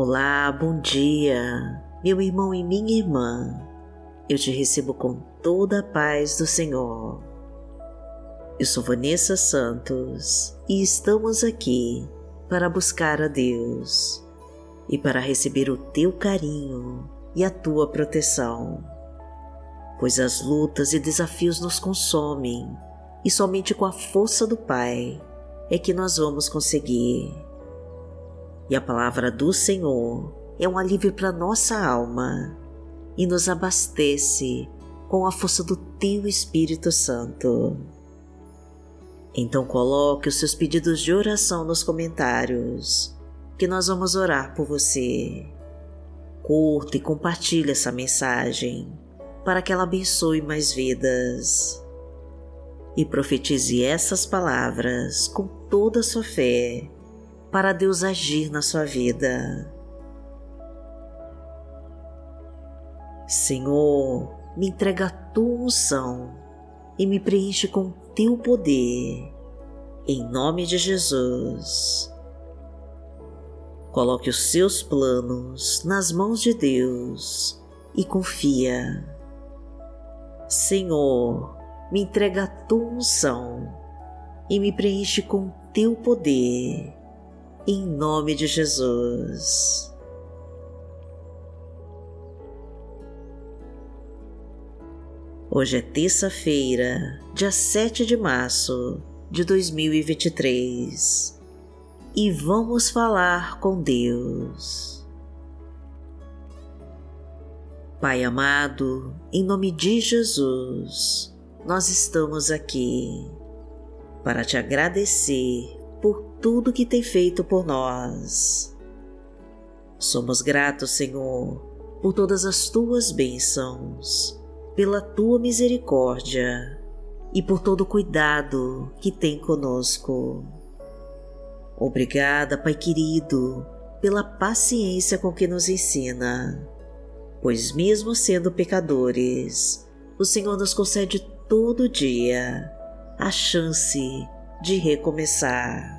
Olá, bom dia, meu irmão e minha irmã. Eu te recebo com toda a paz do Senhor. Eu sou Vanessa Santos e estamos aqui para buscar a Deus e para receber o teu carinho e a tua proteção. Pois as lutas e desafios nos consomem e somente com a força do Pai é que nós vamos conseguir e a palavra do Senhor é um alívio para nossa alma e nos abastece com a força do Teu Espírito Santo. Então coloque os seus pedidos de oração nos comentários, que nós vamos orar por você. Curta e compartilhe essa mensagem para que ela abençoe mais vidas. E profetize essas palavras com toda a sua fé para Deus agir na sua vida. Senhor, me entrega a tua unção e me preenche com teu poder, em nome de Jesus. Coloque os seus planos nas mãos de Deus e confia. Senhor, me entrega a tua unção e me preenche com teu poder, em nome de Jesus. Hoje é terça-feira, dia 7 de março de 2023 e vamos falar com Deus. Pai amado, em nome de Jesus, nós estamos aqui para te agradecer por tudo que tem feito por nós. Somos gratos, Senhor, por todas as tuas bênçãos, pela tua misericórdia e por todo o cuidado que tem conosco. Obrigada, Pai querido, pela paciência com que nos ensina, pois, mesmo sendo pecadores, o Senhor nos concede todo dia a chance de recomeçar.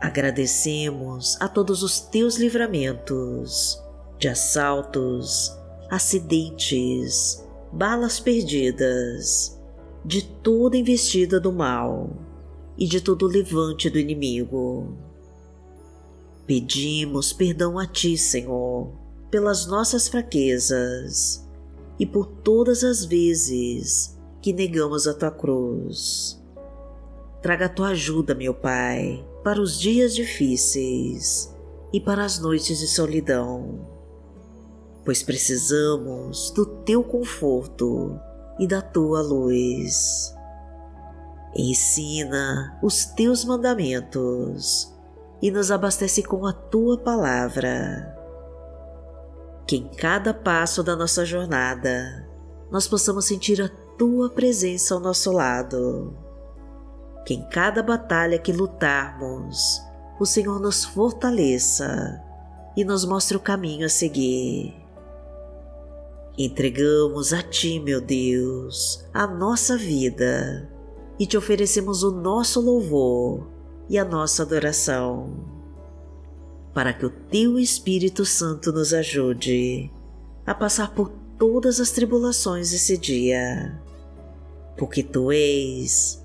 Agradecemos a todos os teus livramentos de assaltos, acidentes, balas perdidas, de toda investida do mal e de todo levante do inimigo. Pedimos perdão a Ti, Senhor, pelas nossas fraquezas e por todas as vezes que negamos a Tua cruz. Traga a Tua ajuda, meu Pai, para os dias difíceis e para as noites de solidão, pois precisamos do teu conforto e da tua luz. Ensina os teus mandamentos e nos abastece com a tua palavra. Que em cada passo da nossa jornada nós possamos sentir a tua presença ao nosso lado que em cada batalha que lutarmos, o Senhor nos fortaleça e nos mostre o caminho a seguir. Entregamos a Ti, meu Deus, a nossa vida e te oferecemos o nosso louvor e a nossa adoração, para que o Teu Espírito Santo nos ajude a passar por todas as tribulações desse dia, porque Tu és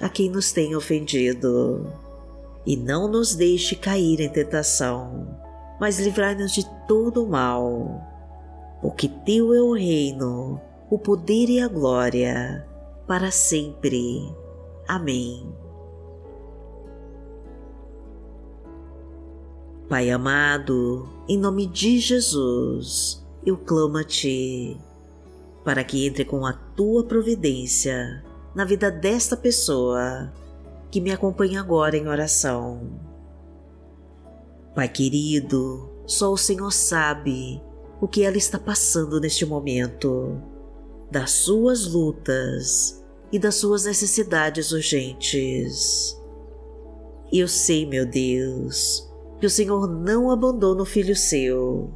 a quem nos tem ofendido. E não nos deixe cair em tentação, mas livrai-nos de todo o mal. Porque Teu é o reino, o poder e a glória, para sempre. Amém. Pai amado, em nome de Jesus, eu clamo a Ti, para que entre com a Tua providência na vida desta pessoa que me acompanha agora em oração. Pai querido, só o Senhor sabe o que ela está passando neste momento, das suas lutas e das suas necessidades urgentes. E eu sei, meu Deus, que o Senhor não abandona o filho seu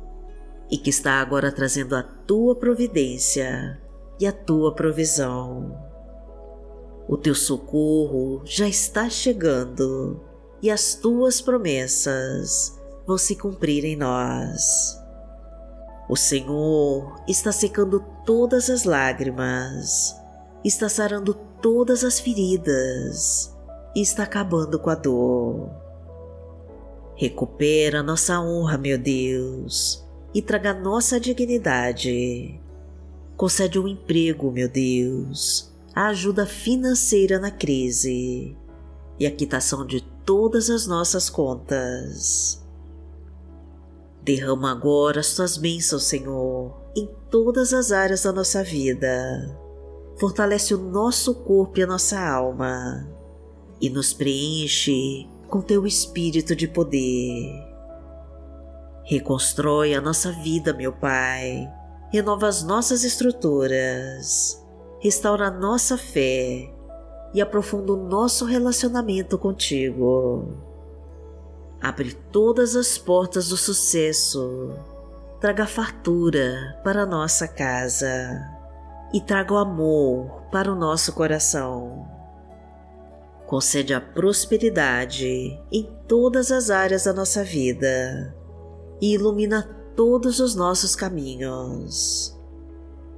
e que está agora trazendo a tua providência e a tua provisão. O teu socorro já está chegando e as tuas promessas vão se cumprir em nós. O Senhor está secando todas as lágrimas, está sarando todas as feridas e está acabando com a dor. Recupera nossa honra, meu Deus, e traga nossa dignidade. Concede um emprego, meu Deus, a ajuda financeira na crise e a quitação de todas as nossas contas. Derrama agora as tuas bênçãos, Senhor, em todas as áreas da nossa vida. Fortalece o nosso corpo e a nossa alma e nos preenche com teu espírito de poder. Reconstrói a nossa vida, meu Pai. Renova as nossas estruturas. Restaura nossa fé e aprofunda o nosso relacionamento contigo. Abre todas as portas do sucesso. Traga fartura para nossa casa e traga o amor para o nosso coração. Concede a prosperidade em todas as áreas da nossa vida e ilumina todos os nossos caminhos.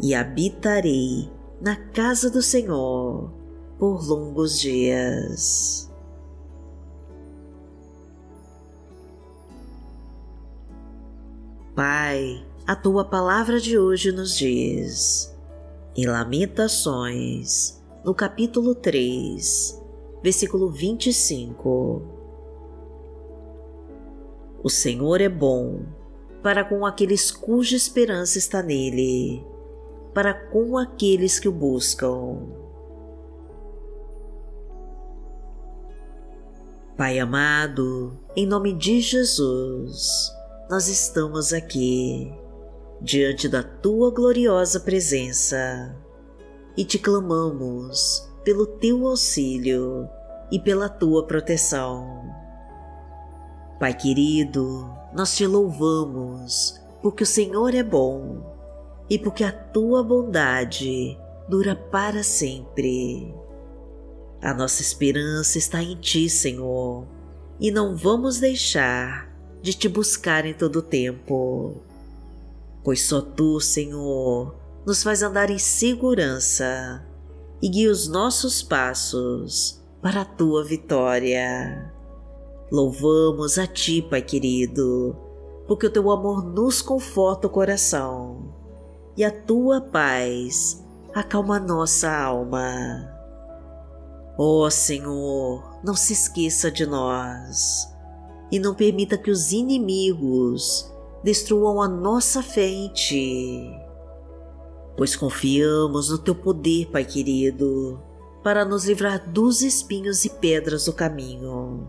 e habitarei na casa do Senhor por longos dias. Pai, a tua palavra de hoje nos diz, em Lamentações, no capítulo 3, versículo 25 o Senhor é bom para com aqueles cuja esperança está nele, para com aqueles que o buscam. Pai amado, em nome de Jesus, nós estamos aqui, diante da tua gloriosa presença, e te clamamos pelo teu auxílio e pela tua proteção Pai querido, nós te louvamos porque o Senhor é bom e porque a tua bondade dura para sempre. A nossa esperança está em ti, Senhor, e não vamos deixar de te buscar em todo o tempo. Pois só tu, Senhor, nos faz andar em segurança e guia os nossos passos para a tua vitória. Louvamos a Ti, Pai querido, porque o Teu amor nos conforta o coração e a Tua paz acalma nossa alma. Ó oh, Senhor, não se esqueça de nós e não permita que os inimigos destruam a nossa fé em Ti, pois confiamos no Teu poder, Pai querido, para nos livrar dos espinhos e pedras do caminho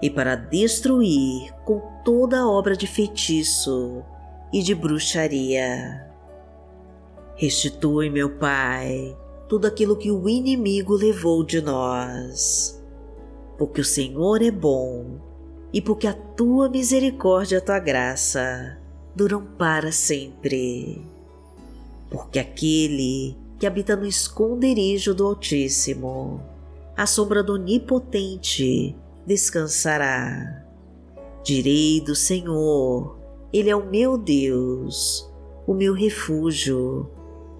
e para destruir com toda a obra de feitiço e de bruxaria. Restitui, meu Pai, tudo aquilo que o inimigo levou de nós, porque o Senhor é bom e porque a tua misericórdia e a tua graça duram para sempre. Porque aquele que habita no esconderijo do Altíssimo, à sombra do Onipotente, descansará. Direi do Senhor, Ele é o meu Deus, o meu refúgio,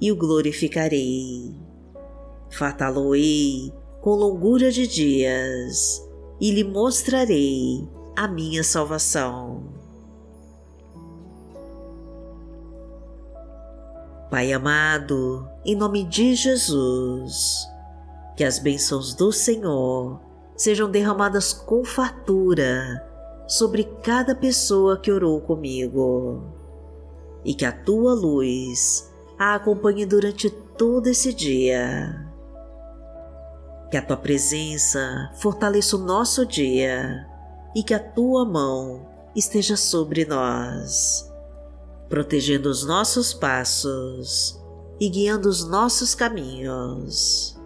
e o glorificarei. Fataloei com longura de dias e lhe mostrarei a minha salvação. Pai amado, em nome de Jesus, que as bênçãos do Senhor sejam derramadas com fartura sobre cada pessoa que orou comigo e que a tua luz a acompanhe durante todo esse dia. Que a tua presença fortaleça o nosso dia e que a tua mão esteja sobre nós, protegendo os nossos passos e guiando os nossos caminhos.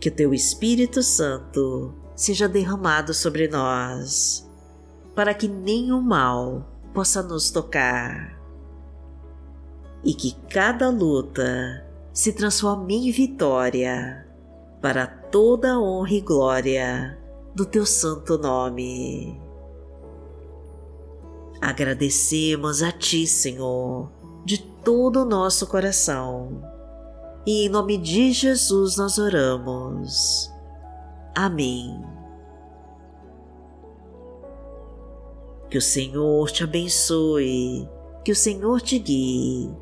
Que o teu Espírito Santo seja derramado sobre nós, para que nenhum mal possa nos tocar. E que cada luta se transforme em vitória para toda a honra e glória do teu santo nome. Agradecemos a ti, Senhor, de todo o nosso coração. E em nome de Jesus nós oramos. Amém. Que o Senhor te abençoe, que o Senhor te guie